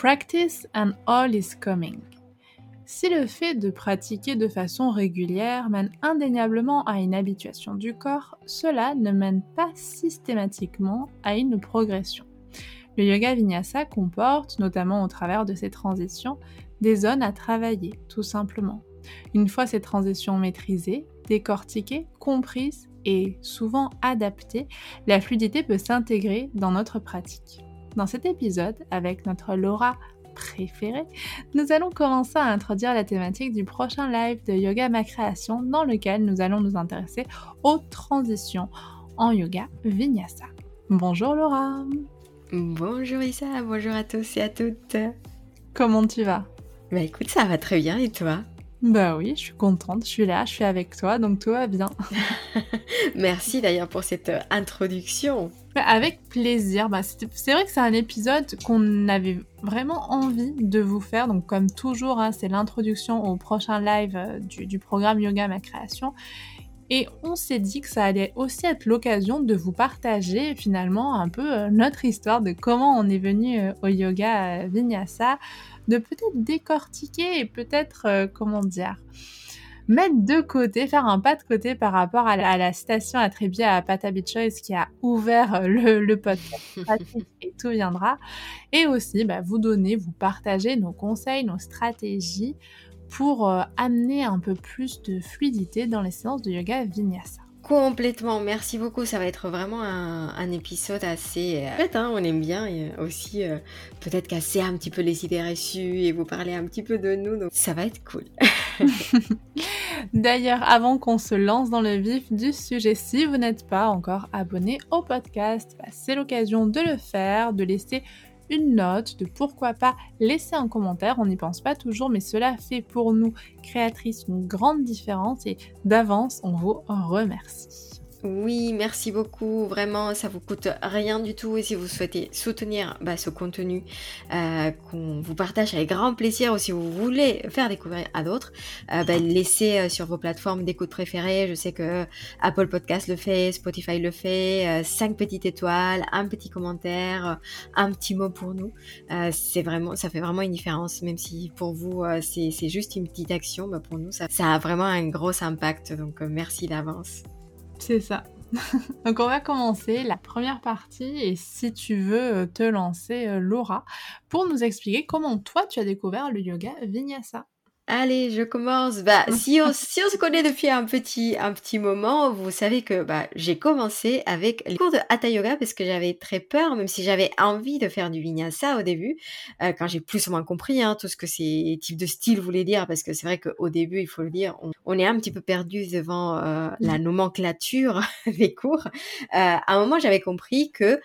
Practice and all is coming. Si le fait de pratiquer de façon régulière mène indéniablement à une habituation du corps, cela ne mène pas systématiquement à une progression. Le yoga vinyasa comporte, notamment au travers de ces transitions, des zones à travailler, tout simplement. Une fois ces transitions maîtrisées, décortiquées, comprises et souvent adaptées, la fluidité peut s'intégrer dans notre pratique. Dans cet épisode, avec notre Laura préférée, nous allons commencer à introduire la thématique du prochain live de Yoga Ma Création dans lequel nous allons nous intéresser aux transitions en yoga vinyasa. Bonjour Laura Bonjour Issa, bonjour à tous et à toutes Comment tu vas? Bah écoute, ça va très bien et toi? Bah oui, je suis contente, je suis là, je suis avec toi, donc tout va bien. Merci d'ailleurs pour cette introduction. Avec plaisir. Bah, c'est vrai que c'est un épisode qu'on avait vraiment envie de vous faire. Donc comme toujours, hein, c'est l'introduction au prochain live euh, du, programme Yoga Ma Création. Et on s'est dit que ça allait aussi être l'occasion de vous partager finalement un peu euh, notre histoire de comment on est venu au yoga vinyasa, de peut-être décortiquer et peut-être, euh, comment dire, mettre de côté, faire un pas de côté par rapport à la, citation attribuée à Patabi Choice qui a ouvert euh, le, le podcast et tout viendra. Et aussi, bah, vous donner, vous partager nos conseils, nos stratégies pour euh, amener un peu plus de fluidité dans les séances de yoga vinyasa. Complètement, merci beaucoup. Ça va être vraiment un, épisode assez. En fait, hein, on aime bien aussi euh, peut-être casser un petit peu les idées reçues et vous parler un petit peu de nous. Donc ça va être cool. D'ailleurs, avant qu'on se lance dans le vif du sujet, si vous n'êtes pas encore abonné au podcast, bah, c'est l'occasion de le faire, de laisser une note, de pourquoi pas laisser un commentaire. On n'y pense pas toujours, mais cela fait pour nous, créatrices, une grande différence et d'avance, on vous remercie. Oui, merci beaucoup. Vraiment, ça vous coûte rien du tout. Et si vous souhaitez soutenir bah, ce contenu euh, qu'on vous partage avec grand plaisir, ou si vous voulez faire découvrir à d'autres, euh, bah, laissez euh, sur vos plateformes d'écoute préférées. Je sais que Apple Podcast le fait, Spotify le fait. 5 petites étoiles, un petit commentaire, un petit mot pour nous. c'est vraiment, ça fait vraiment une différence. Même si pour vous c'est juste une petite action, bah, pour nous ça, ça a vraiment un gros impact. Donc merci d'avance. C'est ça. Donc on va commencer la première partie et si tu veux euh, te lancer euh, Laura pour nous expliquer comment toi tu as découvert le yoga vinyasa. Allez, je commence. Bah, si on, si on se connaît depuis un petit, un petit moment, vous savez que bah, j'ai commencé avec les cours de Hatha Yoga parce que j'avais très peur, même si j'avais envie de faire du vinyasa au début, euh, quand j'ai plus ou moins compris hein, tout ce que ces types de styles voulaient dire, parce que c'est vrai qu'au début, il faut le dire, on, est un petit peu perdu devant euh, la nomenclature des cours. Euh, à un moment, j'avais compris que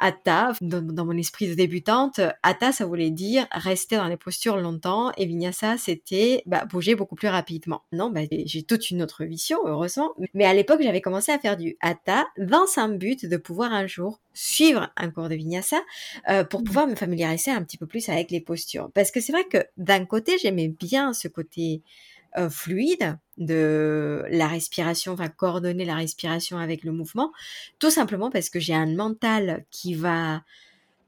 Atta, dans, mon esprit de débutante, Atta, ça voulait dire rester dans les postures longtemps et Vinyasa, c'était bah, bouger beaucoup plus rapidement. Non, bah, j'ai toute une autre vision, heureusement. Mais à l'époque, j'avais commencé à faire du Atta dans un but de pouvoir un jour suivre un cours de Vinyasa euh, pour mmh. pouvoir me familiariser un petit peu plus avec les postures. Parce que c'est vrai que d'un côté, j'aimais bien ce côté euh, fluide de la respiration, enfin coordonner la respiration avec le mouvement, tout simplement parce que j'ai un mental qui va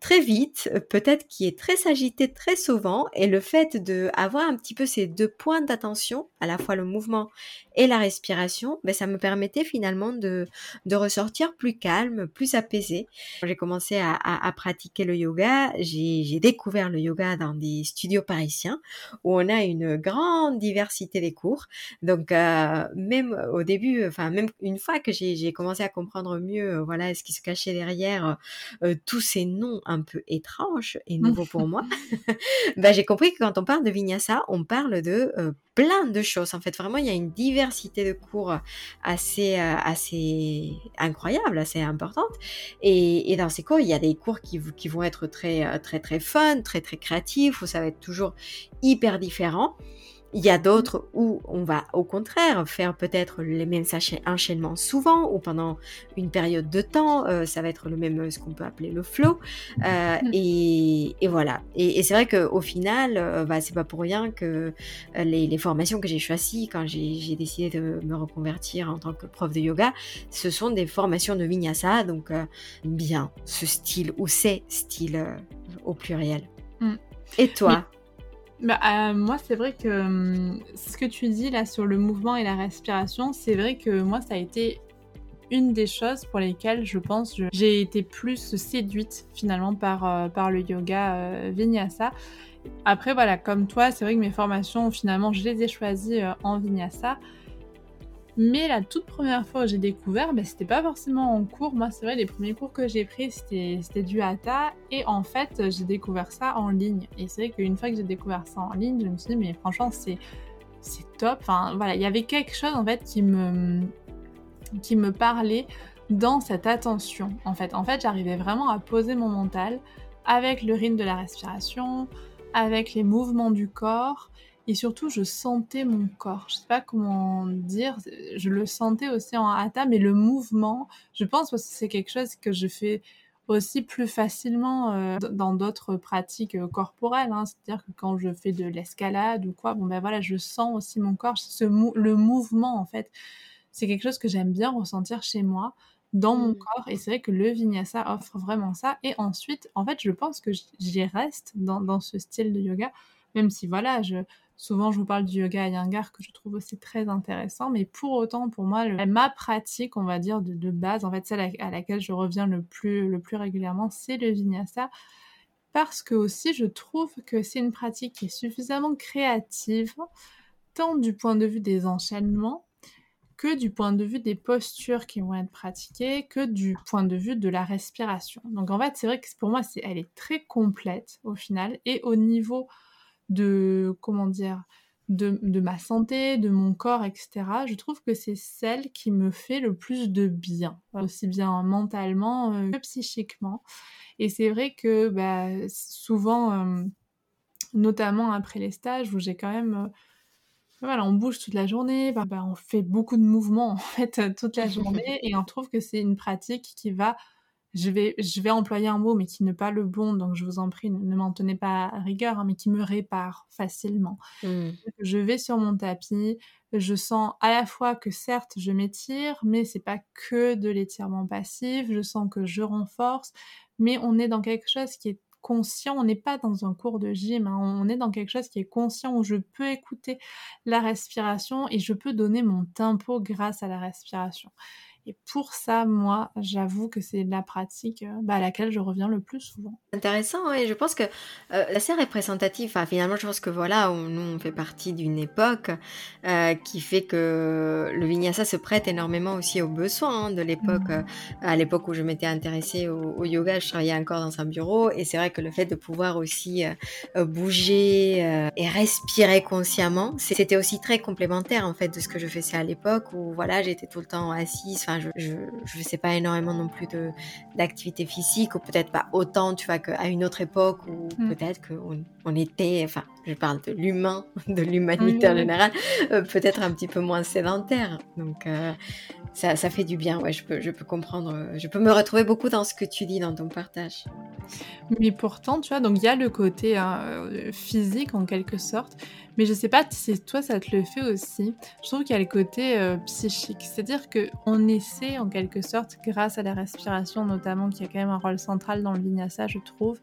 très vite, peut-être qui est très agité très souvent, et le fait de avoir un petit peu ces deux points d'attention, à la fois le mouvement et la respiration, ben ça me permettait finalement de, de ressortir plus calme, plus apaisé. J'ai commencé à, à, pratiquer le yoga, j'ai découvert le yoga dans des studios parisiens où on a une grande diversité des cours. Donc euh, même au début, enfin même une fois que j'ai commencé à comprendre mieux, voilà, ce qui se cachait derrière euh, tous ces noms un peu étrange et nouveau pour moi, bah, j'ai compris que quand on parle de vinyasa, on parle de euh, plein de choses. En fait, vraiment, il y a une diversité de cours assez, euh, assez incroyable, assez importante. Et, et, dans ces cours, il y a des cours qui, qui vont être très, euh, très, très fun, très, très créatifs, où ça va être toujours hyper différent. Il y a d'autres où on va au contraire faire peut-être les mêmes enchaînements souvent ou pendant une période de temps. Euh, ça va être le même, ce qu'on peut appeler le flow. Euh, mm. et, voilà. Et, c'est vrai qu'au final, euh, bah, c'est pas pour rien que les, formations que j'ai choisies quand j'ai décidé de me reconvertir en tant que prof de yoga, ce sont des formations de vinyasa. Donc bien ce style ou ces styles au pluriel. Mm. Et toi? Bah, euh, moi, c'est vrai que hum, ce que tu dis là sur le mouvement et la respiration, c'est vrai que moi, ça a été une des choses pour lesquelles je pense j'ai été plus séduite finalement par, euh, par le yoga euh, vinyasa. Après, voilà, comme toi, c'est vrai que mes formations, finalement, je les ai choisies en vinyasa. Mais la toute première fois où j'ai découvert, ben, c'était pas forcément en cours. Moi, c'est vrai, les premiers cours que j'ai pris, c'était du hatha. Et en fait, j'ai découvert ça en ligne. Et c'est vrai qu'une fois que j'ai découvert ça en ligne, je me suis dit, mais franchement, c'est top. Enfin, voilà, il y avait quelque chose, en fait, qui me, qui me parlait dans cette attention. En fait, en fait j'arrivais vraiment à poser mon mental avec le rythme de la respiration, avec les mouvements du corps et surtout, je sentais mon corps. Je sais pas comment dire. Je le sentais aussi en hatha, mais le mouvement, je pense que c'est quelque chose que je fais aussi plus facilement euh, dans d'autres pratiques euh, corporelles. Hein. C'est-à-dire que quand je fais de l'escalade ou quoi, bon ben voilà, je sens aussi mon corps. Ce le mouvement, en fait, c'est quelque chose que j'aime bien ressentir chez moi dans mon mmh. corps et c'est vrai que le vinyasa offre vraiment ça et ensuite en fait je pense que j'y reste dans, dans, ce style de yoga même si voilà Souvent, je vous parle du yoga Iyengar que je trouve aussi très intéressant, mais pour autant, pour moi, ma pratique, on va dire, de, base, en fait, celle à, laquelle je reviens le plus, le plus régulièrement, c'est le vinyasa. Parce que aussi, je trouve que c'est une pratique qui est suffisamment créative, tant du point de vue des enchaînements, que du point de vue des postures qui vont être pratiquées, que du point de vue de la respiration. Donc en fait, c'est vrai que pour moi, c'est, elle est très complète au final, et au niveau de comment dire de, de, ma santé, de mon corps, etc. Je trouve que c'est celle qui me fait le plus de bien, aussi bien mentalement euh, que psychiquement. Et c'est vrai que bah, souvent, euh, notamment après les stages où j'ai quand même euh, voilà, on bouge toute la journée, bah, bah, on fait beaucoup de mouvements en fait toute la journée et on trouve que c'est une pratique qui va je vais, je vais employer un mot, mais qui n'est pas le bon, donc je vous en prie, ne, m'en tenez pas à rigueur, hein, mais qui me répare facilement. Mmh. Je vais sur mon tapis, je sens à la fois que certes je m'étire, mais c'est pas que de l'étirement passif, je sens que je renforce, mais on est dans quelque chose qui est conscient, on n'est pas dans un cours de gym, hein, on est dans quelque chose qui est conscient où je peux écouter la respiration et je peux donner mon tempo grâce à la respiration. Et pour ça, moi, j'avoue que c'est la pratique euh, bah, à laquelle je reviens le plus souvent. Intéressant, et je pense que euh, la c'est représentative. Enfin, finalement, je pense que voilà, nous, on fait partie d'une époque euh, qui fait que le vinyasa se prête énormément aussi aux besoins hein, de l'époque. Mmh. à l'époque où je m'étais intéressée au, yoga, je travaillais encore dans un bureau, et c'est vrai que le fait de pouvoir aussi bouger et respirer consciemment, c'était aussi très complémentaire en fait de ce que je faisais à l'époque où voilà, j'étais tout le temps assise. Enfin, je ne sais pas énormément non plus d'activité physique, ou peut-être pas autant, tu vois, qu'à une autre époque, où mm. peut-être qu'on on était, enfin, je parle de l'humain, de l'humanité en général, euh, peut-être un petit peu moins sédentaire. Donc, euh, ça, ça, fait du bien, ouais, je peux, je peux comprendre, euh, je peux me retrouver beaucoup dans ce que tu dis, dans ton partage. Mais pourtant, tu vois, donc il y a le côté hein, physique en quelque sorte, mais je sais pas si toi ça te le fait aussi. Je trouve qu'il y a le côté euh, psychique, c'est-à-dire que on essaie en quelque sorte, grâce à la respiration notamment, qui a quand même un rôle central dans le vinyasa, je trouve,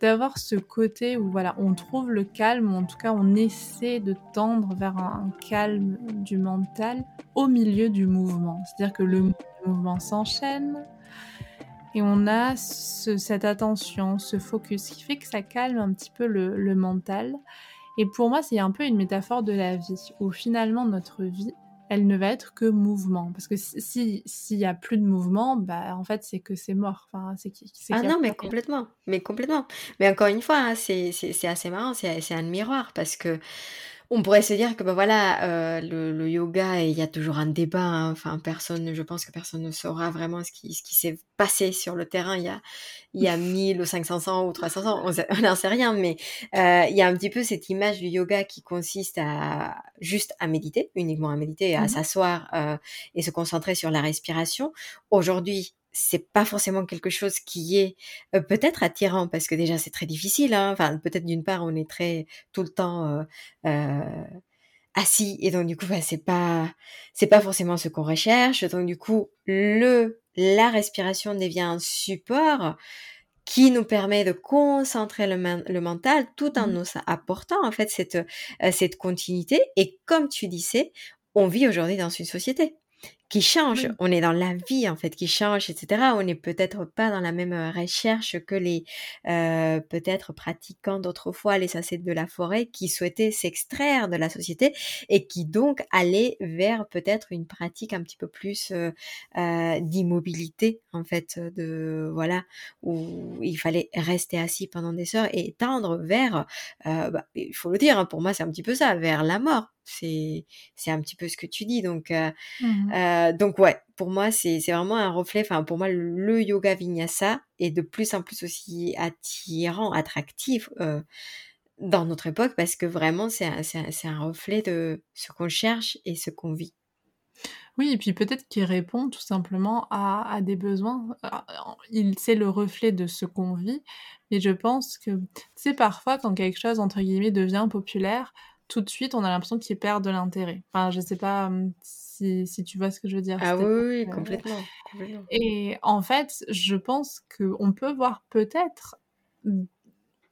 d'avoir ce côté où voilà, on trouve le calme, ou en tout cas on essaie de tendre vers un, calme du mental au milieu du mouvement. C'est-à-dire que le mouvement s'enchaîne, et on a cette attention, ce focus qui fait que ça calme un petit peu le, le mental. Et pour moi, c'est un peu une métaphore de la vie, où finalement notre vie, elle ne va être que mouvement. Parce que s'il si, y a plus de mouvement, bah en fait c'est que c'est mort. Enfin, c'est ah non, mais complètement, mais complètement. Mais encore une fois, hein, c'est assez marrant, c'est un miroir parce que on pourrait se dire que ben voilà euh, le, yoga il y a toujours un débat hein. enfin personne je pense que personne ne saura vraiment ce qui ce qui s'est passé sur le terrain. Il y a il y a 1000 ou 500 ans ou 300 ans on n'en sait rien mais euh, il y a un petit peu cette image du yoga qui consiste à juste à méditer uniquement à méditer à mmh s'asseoir euh, et se concentrer sur la respiration. Aujourd'hui c'est pas forcément quelque chose qui est euh, peut-être attirant parce que déjà c'est très difficile. Hein. Enfin, peut-être d'une part on est très tout le temps euh, euh, assis et donc du coup bah, c'est pas c'est pas forcément ce qu'on recherche. Donc du coup le la respiration devient un support qui nous permet de concentrer le, mental tout en mmh. nous apportant en fait cette, euh, cette continuité. Et comme tu disais, on vit aujourd'hui dans une société qui change. On est dans la vie en fait qui change, etc. On n'est peut-être pas dans la même recherche que les euh, peut-être pratiquants d'autrefois, les ascètes de la forêt, qui souhaitaient s'extraire de la société et qui donc allaient vers peut-être une pratique un petit peu plus euh, euh, d'immobilité en fait, de voilà où il fallait rester assis pendant des heures et tendre vers, bah, il faut le dire, hein, pour moi c'est un petit peu ça, vers la mort c'est c'est un petit peu ce que tu dis donc mmh euh, donc ouais pour moi c'est vraiment un reflet enfin pour moi le yoga vinyasa est de plus en plus aussi attirant attractif euh, dans notre époque parce que vraiment c'est un, un, reflet de ce qu'on cherche et ce qu'on vit oui, et puis peut-être qu'il répond tout simplement à, à des besoins. Il c'est le reflet de ce qu'on vit, mais je pense que, c'est parfois quand quelque chose entre guillemets devient populaire, tout de suite, on a l'impression qu'il perd de l'intérêt. Enfin, je sais pas hum, si, tu vois ce que je veux dire. Ah oui, oui, complètement, Et en fait, je pense qu'on peut voir peut-être, hum,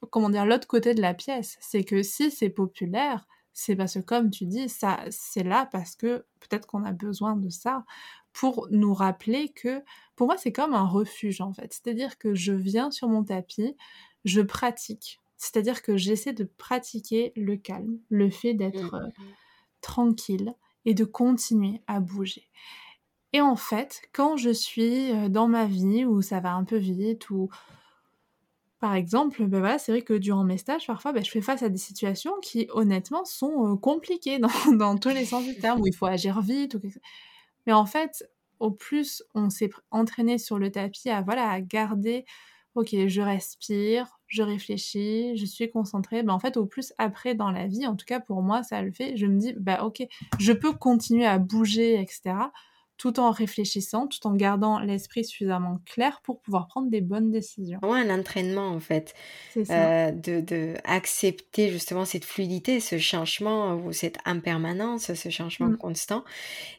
comment dire, l'autre côté de la pièce. C'est que si c'est populaire, c'est parce que, comme tu dis, ça, c'est là parce que peut-être qu'on a besoin de ça pour nous rappeler que, pour moi, c'est comme un refuge, en fait. C'est-à-dire que je viens sur mon tapis, je pratique c'est-à-dire que j'essaie de pratiquer le calme, le fait d'être mmh. euh, tranquille et de continuer à bouger. Et en fait, quand je suis euh, dans ma vie où ça va un peu vite, ou par exemple, ben voilà, c'est vrai que durant mes stages, parfois, ben, je fais face à des situations qui, honnêtement, sont euh, compliquées dans, tous les sens du terme, où il faut agir vite. Ou Mais en fait, au plus on s'est entraîné sur le tapis à, voilà, à garder ok, je respire, je réfléchis, je suis concentrée. Ben, en fait, au plus après dans la vie, en tout cas pour moi, ça le fait. Je me dis, bah ok, je peux continuer à bouger, etc. Tout en réfléchissant, tout en gardant l'esprit suffisamment clair pour pouvoir prendre des bonnes décisions. Ouais, un entraînement en fait, euh, de, de, accepter justement cette fluidité, ce changement ou cette impermanence, ce changement mmh. constant.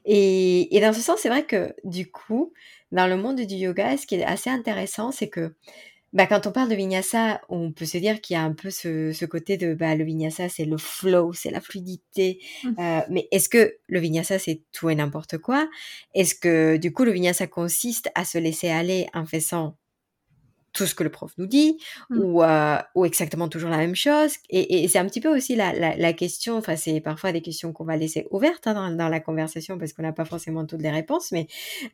Et, et dans ce sens, c'est vrai que du coup, dans le monde du yoga, ce qui est assez intéressant, c'est que bah, quand on parle de vinyasa, on peut se dire qu'il y a un peu ce, ce côté de bah, le vinyasa, c'est le flow, c'est la fluidité. Mmh. Euh, mais est-ce que le vinyasa, c'est tout et n'importe quoi? Est-ce que du coup, le vinyasa consiste à se laisser aller en faisant tout ce que le prof nous dit mmh. ou, euh, ou exactement toujours la même chose. Et, et c'est un petit peu aussi la, la, la question, enfin c'est parfois des questions qu'on va laisser ouvertes hein, dans, dans, la conversation parce qu'on n'a pas forcément toutes les réponses, mais,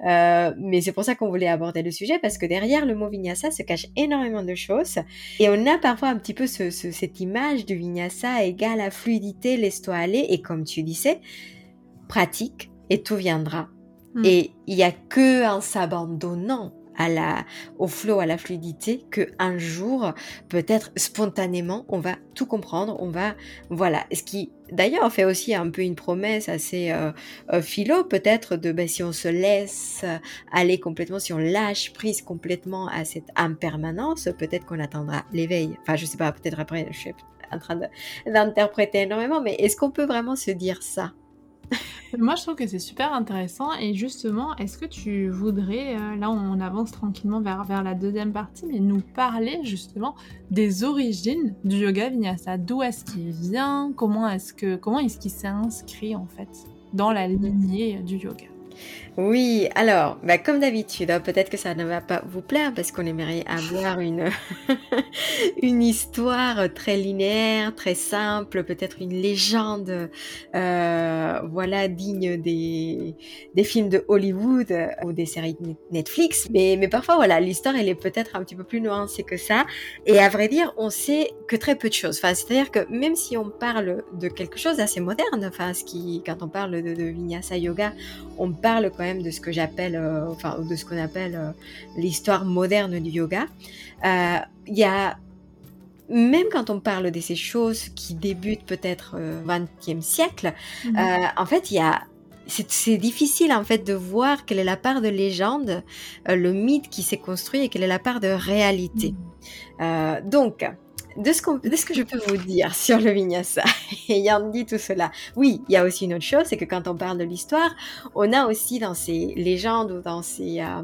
euh, mais c'est pour ça qu'on voulait aborder le sujet parce que derrière le mot vinyasa se cache énormément de choses et on a parfois un petit peu ce, ce, cette image du vinyasa égale à fluidité, laisse-toi aller et comme tu disais, pratique et tout viendra. Mmh. Et il n'y a que en s'abandonnant à la, au flow, à la fluidité, que un jour, peut-être spontanément, on va tout comprendre, on va, voilà. Ce qui, d'ailleurs, fait aussi un peu une promesse assez euh, euh, philo, peut-être, de ben, si on se laisse aller complètement, si on lâche prise complètement à cette impermanence, peut-être qu'on attendra l'éveil. Enfin, je sais pas, peut-être après, je suis en train d'interpréter énormément, mais est-ce qu'on peut vraiment se dire ça? moi, je trouve que c'est super intéressant. Et justement, est-ce que tu voudrais, euh, là, on avance tranquillement vers, la deuxième partie, mais nous parler justement des origines du yoga vinyasa? D'où est-ce qu'il vient? Comment est-ce que comment est-ce qu'il s'est inscrit en fait dans la lignée du yoga? Oui, alors, bah, comme d'habitude, hein, peut-être que ça ne va pas vous plaire parce qu'on aimerait avoir une, une histoire très linéaire, très simple, peut-être une légende, euh, voilà, digne des, des films de Hollywood euh, ou des séries Netflix. Mais, mais parfois, voilà, l'histoire, elle est peut-être un petit peu plus nuancée que ça. Et à vrai dire, on sait que très peu de choses. Enfin, c'est-à-dire que même si on parle de quelque chose d'assez moderne, enfin, ce qui, quand on parle de, de Vinyasa Yoga, on parle quand de ce que j'appelle, euh, enfin, de ce qu'on appelle euh, l'histoire moderne du yoga. Euh, il y a même quand on parle de ces choses qui débutent peut-être au XXe siècle, mhm. en fait, il y a c'est difficile en fait de voir quelle est la part de légende, le mythe qui s'est construit et quelle est la part de réalité. Mhm. donc, de ce, ce, que je peux vous dire sur le vinyasa, ayant dit tout cela, oui, il y a aussi une autre chose, c'est que quand on parle de l'histoire, on a aussi dans ces légendes ou dans ces, euh,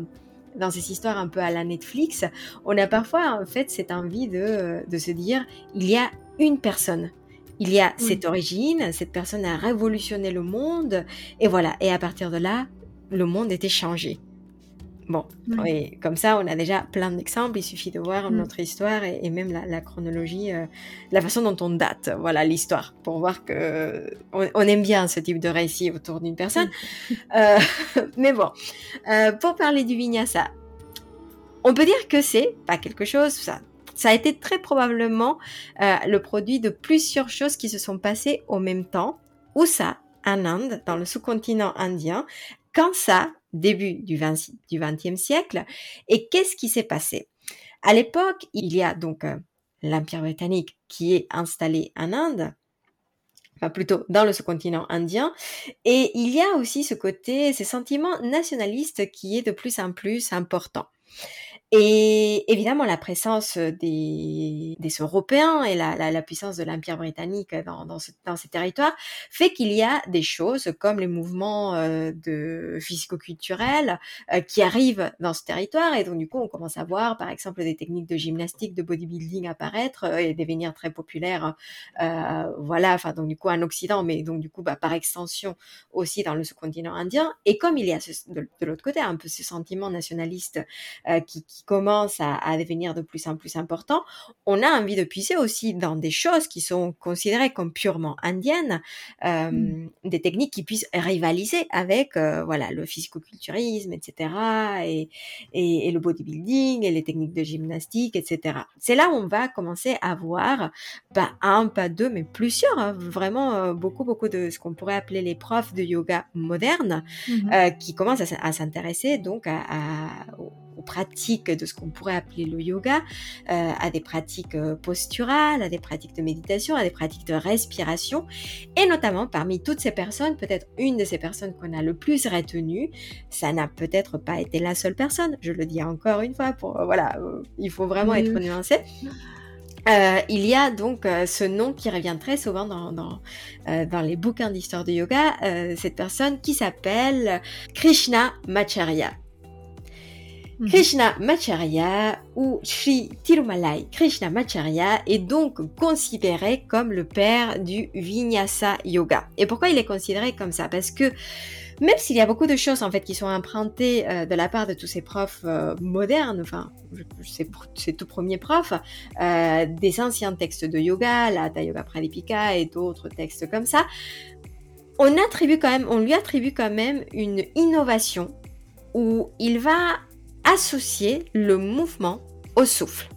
dans ces histoires un peu à la Netflix, on a parfois en fait cette envie de, de se dire il y a une personne. Il y a cette origine, cette personne a révolutionné le monde, et voilà. Et à partir de là, le monde était changé. Bon, et comme ça, on a déjà plein d'exemples. Il suffit de voir mm. notre histoire et, même la, chronologie, euh, la façon dont on date, voilà, l'histoire, pour voir que on, aime bien ce type de récit autour d'une personne. Euh, mais bon, euh, pour parler du vinyasa, on peut dire que c'est pas quelque chose, ça, ça a été très probablement le produit de plusieurs choses qui se sont passées au même temps. Où ça En Inde, dans le sous-continent indien. Quand ça début du, 20, du 20e siècle. Et qu'est-ce qui s'est passé? À l'époque, il y a donc euh, l'Empire britannique qui est installé en Inde, enfin plutôt dans le sous-continent indien, et il y a aussi ce côté, ces sentiments nationalistes qui est de plus en plus important. Et évidemment, la présence des, des Européens et la, la, la puissance de l'Empire britannique dans, dans, ce, dans, ces territoires fait qu'il y a des choses comme les mouvements euh, de physico-culturels euh, qui arrivent dans ce territoire. Et donc, du coup, on commence à voir, par exemple, des techniques de gymnastique, de bodybuilding apparaître et devenir très populaires. voilà, enfin, donc, du coup, en Occident, mais donc, du coup, bah, par extension aussi dans le sous-continent indien. Et comme il y a de, de l'autre côté un peu ce sentiment nationaliste qui, qui commence à, devenir de plus en plus important, on a envie de puiser aussi dans des choses qui sont considérées comme purement indiennes, euh, mmh. des techniques qui puissent rivaliser avec euh, voilà le physico-culturisme, etc. Et, et, le bodybuilding et les techniques de gymnastique, etc. C'est là où on va commencer à voir pas un, pas deux, mais plusieurs, hein, vraiment euh, beaucoup beaucoup de ce qu'on pourrait appeler les profs de yoga moderne mmh qui commencent à, s'intéresser donc à, à, aux pratiques de ce qu'on pourrait appeler le yoga, euh, à des pratiques euh, posturales, à des pratiques de méditation, à des pratiques de respiration. Et notamment parmi toutes ces personnes, peut-être une de ces personnes qu'on a le plus retenue, ça n'a peut-être pas été la seule personne, je le dis encore une fois, pour, euh, voilà, il faut vraiment être nuancé. il y a donc ce nom qui revient très souvent dans, dans, dans les bouquins d'histoire du yoga, cette personne qui s'appelle Krishna Macharya. Mhm. Krishna Macharya ou Sri Tirumalai Macharya est donc considéré comme le père du Vinyasa Yoga. Et pourquoi il est considéré comme ça? Parce que même s'il y a beaucoup de choses en fait qui sont empruntées euh, de la part de tous ces profs euh, modernes, enfin ces, tout premiers profs, euh, des anciens textes de yoga, la Yoga Pradipika et d'autres textes comme ça, on on lui attribue quand même une innovation où il va associer le mouvement au souffle.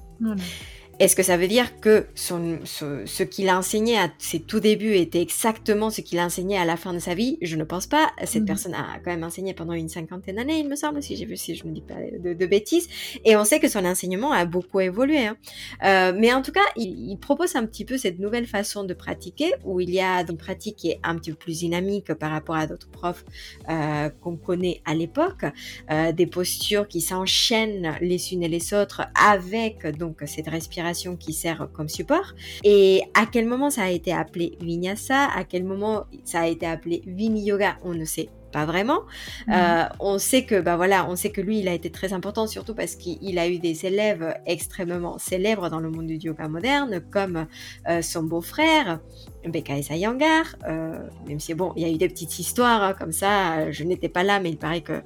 Est-ce que ça veut dire que son, ce, qu'il a enseigné à ses tout débuts était exactement ce qu'il a enseigné à la fin de sa vie? Je ne pense pas. Cette mhm. personne a quand même enseigné pendant une cinquantaine d'années, il me semble, si j'ai vu, si je ne dis pas de, bêtises. Et on sait que son enseignement a beaucoup évolué. Hein. Euh, mais en tout cas, il, propose un petit peu cette nouvelle façon de pratiquer, où il y a une pratique qui est un petit peu plus dynamique par rapport à d'autres profs euh, qu'on connaît à l'époque, euh, des postures qui s'enchaînent les unes et les autres avec donc cette respiration qui sert comme support. Et à quel moment ça a été appelé Vinyasa, à quel moment ça a été appelé Vini Yoga, on ne sait pas vraiment. Mhm. Euh, on sait que bah voilà, on sait que lui il a été très important surtout parce qu'il a eu des élèves extrêmement célèbres dans le monde du yoga moderne comme euh, son beau-frère Becca Sayangar, euh, même si bon, il y a eu des petites histoires hein, comme ça, je n'étais pas là mais il paraît que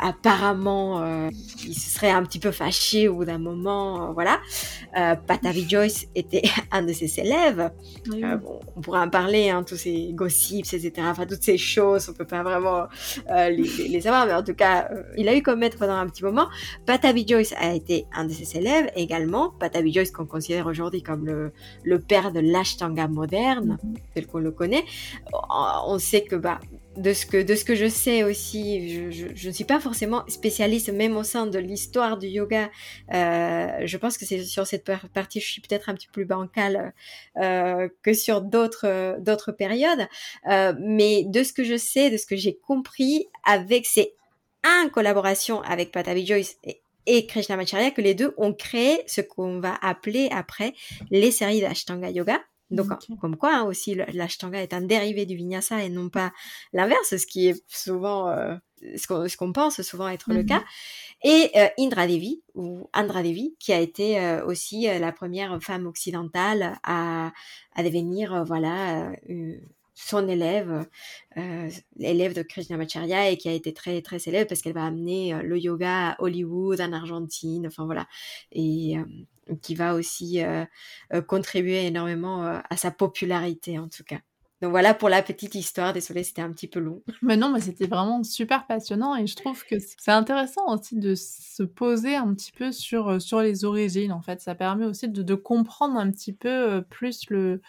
apparemment, euh, il se serait un petit peu fâché au bout d'un moment, euh, voilà. Euh, Patavi Joyce était un de ses élèves. Euh, bon, on pourrait en parler, hein, tous ces gossips, etc. Enfin, toutes ces choses, on peut pas vraiment les, les, savoir, mais en tout cas, il a eu comme maître pendant un petit moment. Patavi Joyce a été un de ses élèves également. Patavi Joyce qu'on considère aujourd'hui comme le, le père de l'ashtanga moderne, mhm. tel qu'on le connaît. On sait que bah, de ce que de ce que je sais aussi, je, ne suis pas forcément spécialiste même au sein de l'histoire du yoga. Euh, je pense que c'est sur cette partie je suis peut-être un petit peu plus bancale euh, que sur d'autres d'autres périodes. Euh, mais de ce que je sais, de ce que j'ai compris avec ces un collaboration avec Patavi Joyce et, et Krishnamacharya que les deux ont créé ce qu'on va appeler après les séries d'Ashtanga Yoga. Donc, comme quoi hein, aussi, l'ashtanga est un dérivé du vinyasa et non pas l'inverse, ce qui est souvent euh, ce qu'on pense souvent être le mmh cas. Et euh, Indra Devi, ou Andra Devi, qui a été euh, aussi euh, la première femme occidentale à, à devenir, voilà, son élève, l'élève de Krishnamacharya, et qui a été très, très célèbre parce qu'elle va amener le yoga à Hollywood, en Argentine, enfin voilà. Et qui va aussi contribuer énormément à sa popularité, en tout cas. Donc voilà pour la petite histoire. Désolée, c'était un petit peu long. Mais non, mais c'était vraiment super passionnant et je trouve que c'est intéressant aussi de se poser un petit peu sur, euh, sur les origines. En fait, ça permet aussi de, comprendre un petit peu euh, plus le,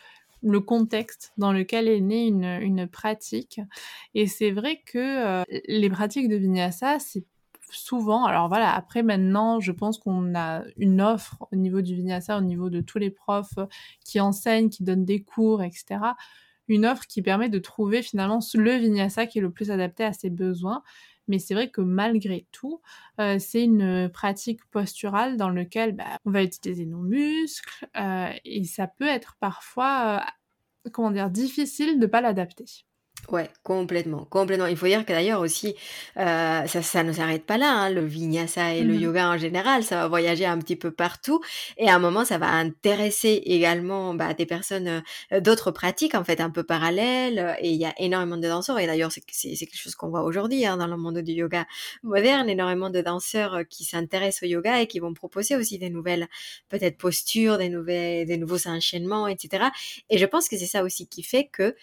le contexte dans lequel est née une, une pratique. Et c'est vrai que euh, les pratiques de vinyasa, c'est souvent, alors voilà, après maintenant, je pense qu'on a une offre au niveau du vinyasa, au niveau de tous les profs qui enseignent, qui donnent des cours, etc une offre qui permet de trouver finalement le vinyasa qui est le plus adapté à ses besoins. Mais c'est vrai que malgré tout, euh, c'est une pratique posturale dans laquelle bah, on va utiliser nos muscles euh, et ça peut être parfois, euh, comment dire, difficile de pas l'adapter. Ouais, complètement, complètement. Il faut dire que d'ailleurs aussi, euh, ça, ça ne s'arrête pas là. Hein, le vinyasa et le mmh yoga en général, ça va voyager un petit peu partout. Et à un moment, ça va intéresser également bah, des personnes euh, d'autres pratiques en fait un peu parallèles. Et il y a énormément de danseurs. Et d'ailleurs, c'est quelque chose qu'on voit aujourd'hui hein, dans le monde du yoga moderne. Énormément de danseurs euh, qui s'intéressent au yoga et qui vont proposer aussi des nouvelles peut-être postures, des nouvelles, des nouveaux enchaînements, etc. Et je pense que c'est ça aussi qui fait que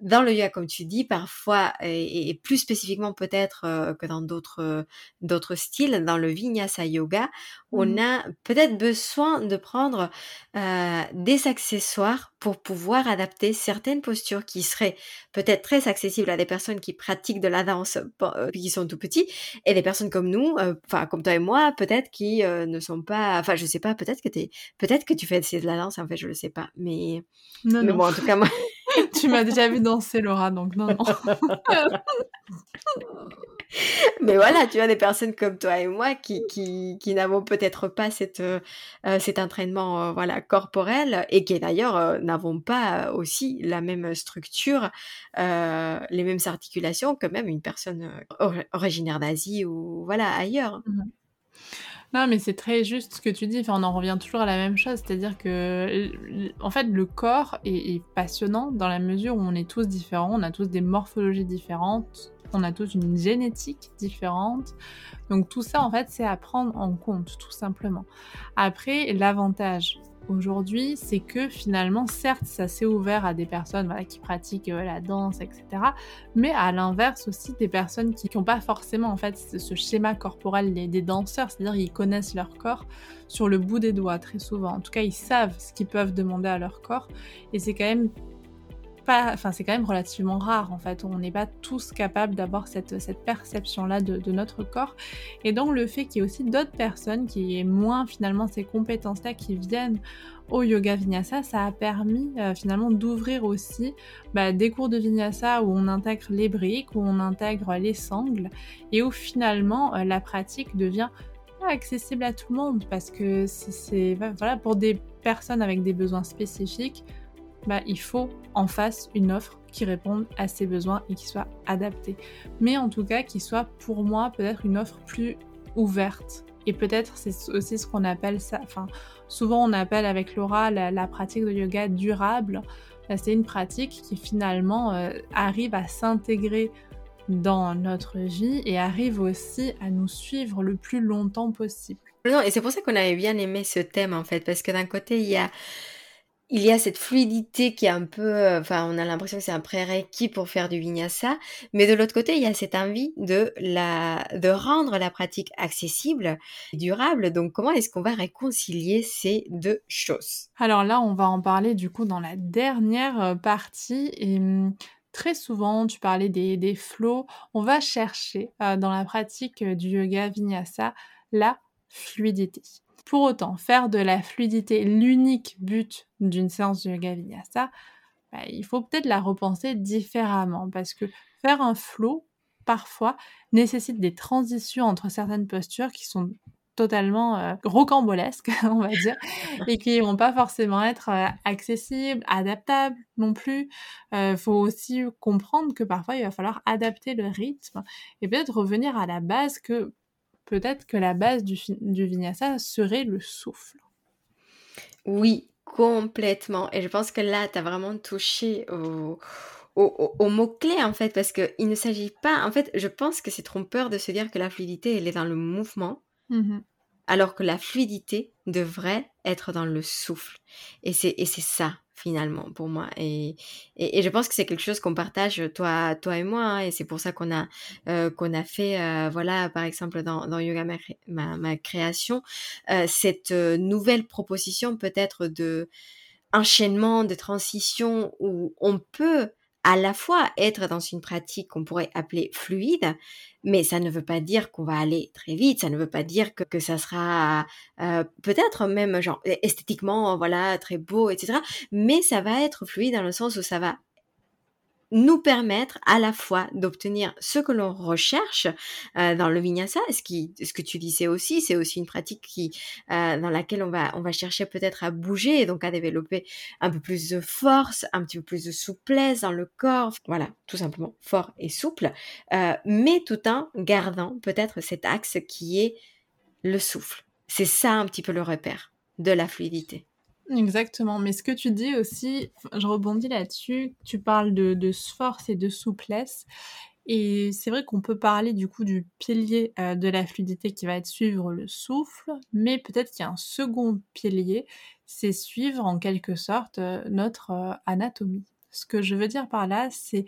dans le yoga, comme tu dis, parfois, et, plus spécifiquement peut-être euh, que dans d'autres euh, d'autres styles, dans le vinyasa yoga, on mmh. a peut-être besoin de prendre euh, des accessoires pour pouvoir adapter certaines postures qui seraient peut-être très accessibles à des personnes qui pratiquent de la danse qui sont tout petits, et des personnes comme nous, enfin comme toi et moi, peut-être qui ne sont pas, enfin je sais pas, peut-être que t'es, peut-être que tu fais de la danse, en fait, je le sais pas, mais, non, mais bon, en tout cas moi. tu m'as déjà vu danser, Laura, donc non, non. Mais voilà, tu as des personnes comme toi et moi qui, qui, qui n'avons peut-être pas cette, euh, cet entraînement euh, voilà, corporel et qui d'ailleurs euh, n'avons pas aussi la même structure, les mêmes articulations que même une personne originaire d'Asie ou voilà ailleurs. Mmh non, mais c'est très juste ce que tu dis. Enfin, on en revient toujours à la même chose, c'est-à-dire que, en fait, le corps est, passionnant dans la mesure où on est tous différents, on a tous des morphologies différentes, on a tous une génétique différente. Donc tout ça, en fait, c'est à prendre en compte, tout simplement. Après, l'avantage aujourd'hui, c'est que finalement, certes, ça s'est ouvert à des personnes qui pratiquent euh, la danse, etc. Mais à l'inverse aussi, des personnes qui n'ont pas forcément en fait ce schéma corporel des, danseurs, c'est-à-dire ils connaissent leur corps sur le bout des doigts très souvent. En tout cas, ils savent ce qu'ils peuvent demander à leur corps, et c'est quand même enfin c'est quand même relativement rare en fait. On n'est pas tous capables d'avoir cette, cette perception-là de, notre corps. Et donc le fait qu'il y ait aussi d'autres personnes qui aient moins finalement ces compétences-là qui viennent au yoga vinyasa, ça a permis euh, finalement d'ouvrir aussi bah, des cours de vinyasa où on intègre les briques, où on intègre les sangles et où finalement euh, la pratique devient accessible à tout le monde parce que c'est voilà pour des personnes avec des besoins spécifiques bah, il faut en face une offre qui réponde à ses besoins et qui soit adaptée. Mais en tout cas, qui soit pour moi peut-être une offre plus ouverte. Et peut-être c'est aussi ce qu'on appelle ça, enfin souvent on appelle avec Laura la, pratique de yoga durable. Bah, c'est une pratique qui finalement euh, arrive à s'intégrer dans notre vie et arrive aussi à nous suivre le plus longtemps possible. Non, et c'est pour ça qu'on avait bien aimé ce thème en fait, parce que d'un côté il y a il y a cette fluidité qui est un peu, euh, enfin, on a l'impression que c'est un prérequis pour faire du vinyasa, mais de l'autre côté, il y a cette envie de la, de rendre la pratique accessible, durable. Donc, comment est-ce qu'on va réconcilier ces deux choses? Alors là, on va en parler du coup dans la dernière euh, partie et hum, Très souvent, tu parlais des, des flots, on va chercher euh, dans la pratique du yoga vinyasa la fluidité. Pour autant, faire de la fluidité l'unique but d'une séance de yoga vinyasa, bah, il faut peut-être la repenser différemment parce que faire un flow, parfois, nécessite des transitions entre certaines postures qui sont totalement rocambolesques, on va dire, et qui vont pas forcément être accessibles, adaptables non plus. Il faut aussi comprendre que parfois il va falloir adapter le rythme et peut-être revenir à la base que peut-être que la base du, du vinyasa serait le souffle. Oui, complètement. Et je pense que là, tu as vraiment touché au, au, mot-clé, en fait, parce qu'il ne s'agit pas... En fait, je pense que c'est trompeur de se dire que la fluidité, elle est dans le mouvement, mmh alors que la fluidité devrait être dans le souffle. Et c'est ça, finalement pour moi. Et, et, je pense que c'est quelque chose qu'on partage toi toi et moi hein, et c'est pour ça qu'on a euh, qu'on a fait euh, voilà par exemple dans, dans yoga ma, ma, création euh, cette nouvelle proposition peut-être de enchaînement de transition où on peut à la fois être dans une pratique qu'on pourrait appeler fluide, mais ça ne veut pas dire qu'on va aller très vite, ça ne veut pas dire que, que ça sera euh, peut-être même genre esthétiquement voilà très beau, etc. Mais ça va être fluide dans le sens où ça va nous permettre à la fois d'obtenir ce que l'on recherche euh, dans le vinyasa, ce, qui, ce que tu disais aussi, c'est aussi une pratique qui, euh, dans laquelle on va, on va chercher peut-être à bouger et donc à développer un peu plus de force, un petit peu plus de souplesse dans le corps, voilà, tout simplement fort et souple, euh, mais tout en gardant peut-être cet axe qui est le souffle. C'est ça un petit peu le repère de la fluidité. Exactement, mais ce que tu dis aussi, je rebondis là-dessus, tu parles de, force et de souplesse, et c'est vrai qu'on peut parler du coup du pilier euh, de la fluidité qui va être suivre le souffle, mais peut-être qu'il y a un second pilier, c'est suivre en quelque sorte euh, notre euh, anatomie. Ce que je veux dire par là, c'est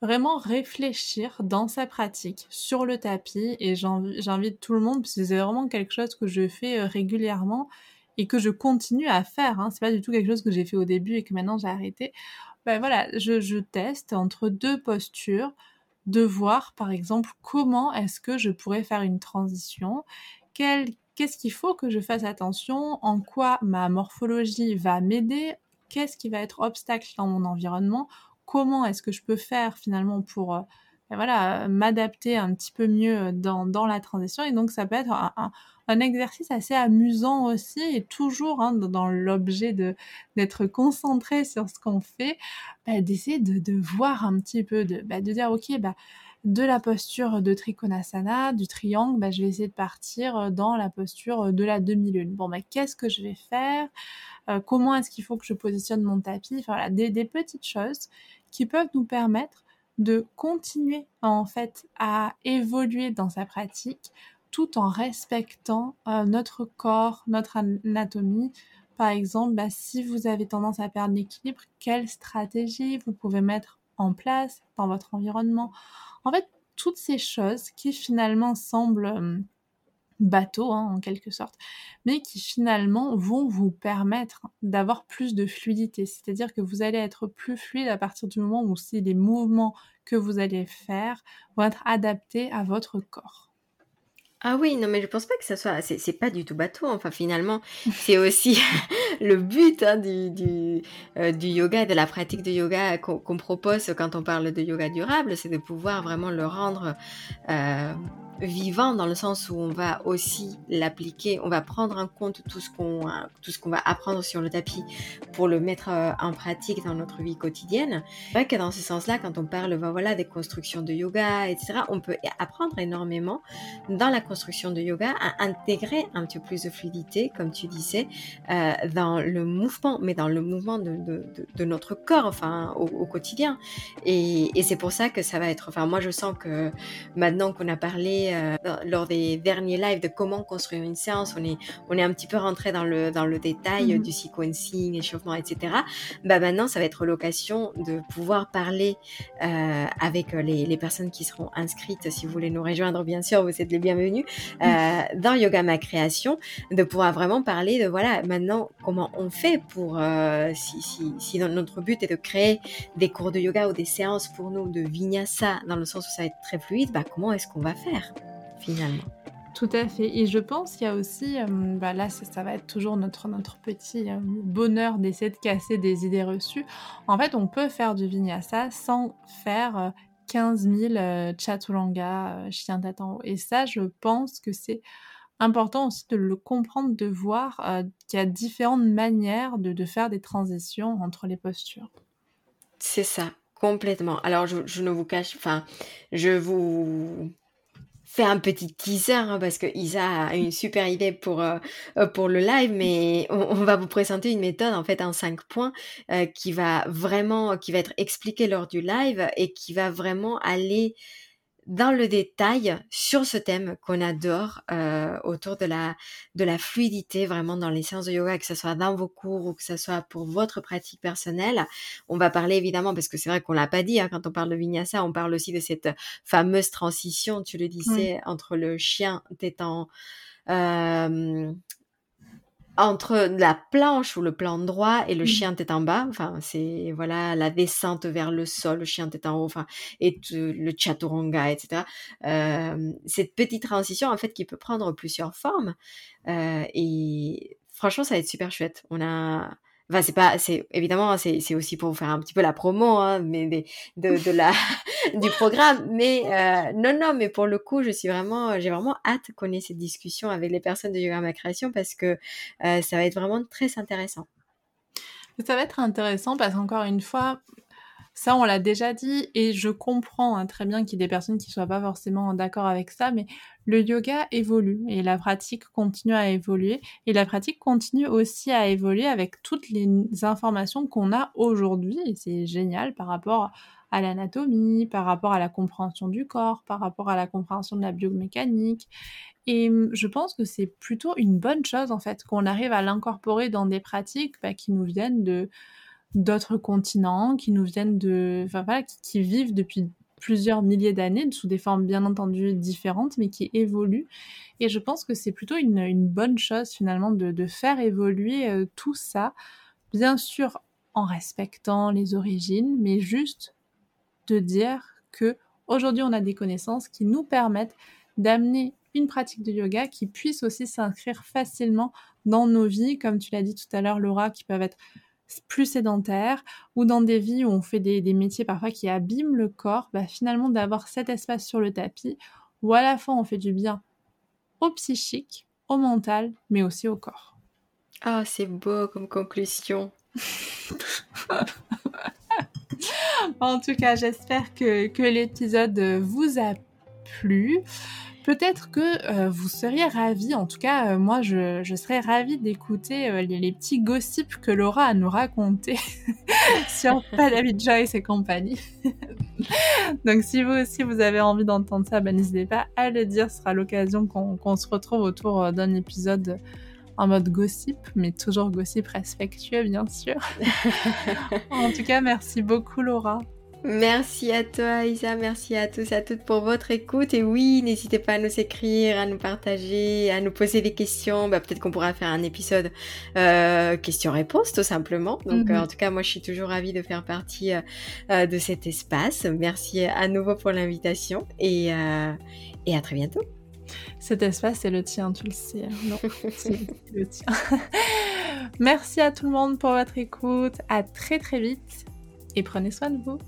vraiment réfléchir dans sa pratique sur le tapis, et j'invite tout le monde, parce que c'est vraiment quelque chose que je fais régulièrement, et que je continue à faire. Hein. C'est pas du tout quelque chose que j'ai fait au début et que maintenant j'ai arrêté. Ben voilà, je, je, teste entre deux postures de voir par exemple comment est-ce que je pourrais faire une transition, qu'est-ce qu'il faut que je fasse attention, en quoi ma morphologie va m'aider, qu'est-ce qui va être obstacle dans mon environnement, comment est-ce que je peux faire finalement pour euh, ben voilà, m'adapter un petit peu mieux dans, dans, la transition? Et donc ça peut être un exercice assez amusant aussi et toujours hein, dans l'objet de d'être concentré sur ce qu'on fait, bah, d'essayer de, voir un petit peu, de, bah, de dire ok, bah, de la posture de Trikonasana, du triangle, je vais essayer de partir dans la posture de la demi-lune. Bon, bah, qu'est-ce que je vais faire? Euh, Comment est-ce qu'il faut que je positionne mon tapis? Voilà, des, des, petites choses qui peuvent nous permettre de continuer en fait à évoluer dans sa pratique tout en respectant euh, notre corps, notre anatomie. Par exemple, bah, si vous avez tendance à perdre l'équilibre, quelle stratégie vous pouvez mettre en place dans votre environnement? En fait, toutes ces choses qui finalement semblent euh, bateaux hein, en quelque sorte, mais qui finalement vont vous permettre d'avoir plus de fluidité. C'est-à-dire que vous allez être plus fluide à partir du moment où si les mouvements que vous allez faire vont être adaptés à votre corps. Ah oui, non, mais je pense pas que ça soit. C'est, pas du tout bateau. Enfin, finalement, c'est aussi le but hein, euh, du, yoga et de la pratique de yoga qu'on, propose quand on parle de yoga durable, c'est de pouvoir vraiment le rendre euh, vivant dans le sens où on va aussi l'appliquer, on va prendre en compte tout ce qu'on va apprendre sur le tapis pour le mettre euh, en pratique dans notre vie quotidienne. C'est vrai que dans ce sens-là, quand on parle ben voilà des constructions de yoga, etc., on peut apprendre énormément dans la construction de yoga à intégrer un petit peu plus de fluidité, comme tu disais, dans le mouvement, mais dans le mouvement de, de, de, notre corps, enfin au, au quotidien. Et, et c'est pour ça que ça va être. Enfin, moi, je sens que maintenant qu'on a parlé euh, lors des derniers lives de comment construire une séance, on est, on est un petit peu rentré dans le, dans le détail mhm. du sequencing, échauffement, etc. Bah maintenant, ça va être l'occasion de pouvoir parler euh, avec les, les, personnes qui seront inscrites. Si vous voulez nous rejoindre, bien sûr, vous êtes les bienvenus euh, mhm. dans Yoga Ma Création, de pouvoir vraiment parler de voilà maintenant comment on fait pour si, si, si notre but est de créer des cours de yoga ou des séances pour nous de vinyasa dans le sens où ça va être très fluide, bah comment est-ce qu'on va faire finalement? Tout à fait. Et je pense qu'il y a aussi, euh, bah là, ça, va être toujours notre, notre petit euh, bonheur d'essayer de casser des idées reçues. En fait, on peut faire du vinyasa sans faire 15 000 chaturanga, chien tête en haut. Et ça, je pense que c'est important aussi de le comprendre, de voir euh, qu'il y a différentes manières de, faire des transitions entre les postures. C'est ça, complètement. Alors, je, ne vous cache, enfin, je vous fais un petit teaser hein, parce que Isa a une super idée pour, euh, euh, pour le live, mais on, va vous présenter une méthode en fait en cinq points qui va vraiment, qui va être expliquée lors du live et qui va vraiment aller dans le détail sur ce thème qu'on adore euh, autour de la, de la fluidité vraiment dans les séances de yoga, que ce soit dans vos cours ou que ce soit pour votre pratique personnelle. On va parler évidemment, parce que c'est vrai qu'on l'a pas dit, hein, quand on parle de vinyasa, on parle aussi de cette fameuse transition, tu le disais, entre le chien étant... Euh, entre la planche ou le plan droit et le mmh. chien tête en bas. Enfin, c'est voilà la descente vers le sol, le chien tête en haut, enfin, et le chaturanga, etc. Euh, cette petite transition en fait qui peut prendre plusieurs formes. Euh, et franchement, ça va être super chouette. On a Enfin, c'est pas, c'est évidemment, c'est aussi pour faire un petit peu la promo, hein, mais de, de la du programme. Mais euh, non, non, mais pour le coup, je suis vraiment, j'ai vraiment hâte qu'on ait cette discussion avec les personnes de Yoga Ma Création parce que euh, ça va être vraiment très intéressant. Ça va être intéressant parce qu'encore une fois, ça, on l'a déjà dit et je comprends hein, très bien qu'il y ait des personnes qui soient pas forcément d'accord avec ça, mais le yoga évolue et la pratique continue à évoluer et la pratique continue aussi à évoluer avec toutes les informations qu'on a aujourd'hui et c'est génial par rapport à l'anatomie, par rapport à la compréhension du corps, par rapport à la compréhension de la biomécanique. Et hum, je pense que c'est plutôt une bonne chose en fait qu'on arrive à l'incorporer dans des pratiques bah, qui nous viennent de d'autres continents, qui nous viennent de, enfin voilà, qui, vivent depuis plusieurs milliers d'années sous des formes bien entendu différentes, mais qui évoluent. Et je pense que c'est plutôt une, bonne chose finalement de, faire évoluer euh, tout ça, bien sûr en respectant les origines, mais juste de dire que aujourd'hui on a des connaissances qui nous permettent d'amener une pratique de yoga qui puisse aussi s'inscrire facilement dans nos vies, comme tu l'as dit tout à l'heure Laura, qui peuvent être plus sédentaires ou dans des vies où on fait des, métiers parfois qui abîment le corps, bah finalement d'avoir cet espace sur le tapis où à la fois on fait du bien au psychique, au mental, mais aussi au corps. Ah, c'est beau comme conclusion. en tout cas, j'espère que, que l'épisode vous a plu peut-être que euh, vous seriez ravis, en tout cas euh, moi je, serais ravie d'écouter euh, les, petits gossips que Laura a nous raconter sur David Joyce et compagnie. Donc si vous aussi vous avez envie d'entendre ça, ben, n'hésitez pas à le dire, ce sera l'occasion qu'on se retrouve autour d'un épisode en mode gossip, mais toujours gossip respectueux bien sûr. en tout cas merci beaucoup Laura. Merci à toi Isa, merci à tous et à toutes pour votre écoute et oui, n'hésitez pas à nous écrire, à nous partager, à nous poser des questions. Bah, peut-être qu'on pourra faire un épisode euh, questions-réponses tout simplement. Donc mhm. euh, en tout cas, moi je suis toujours ravie de faire partie euh, de cet espace. Merci à nouveau pour l'invitation et, et à très bientôt. Cet espace, c'est le tien, tu le sais. Hein. Non, c'est le tien. Merci à tout le monde pour votre écoute. À très très vite et prenez soin de vous.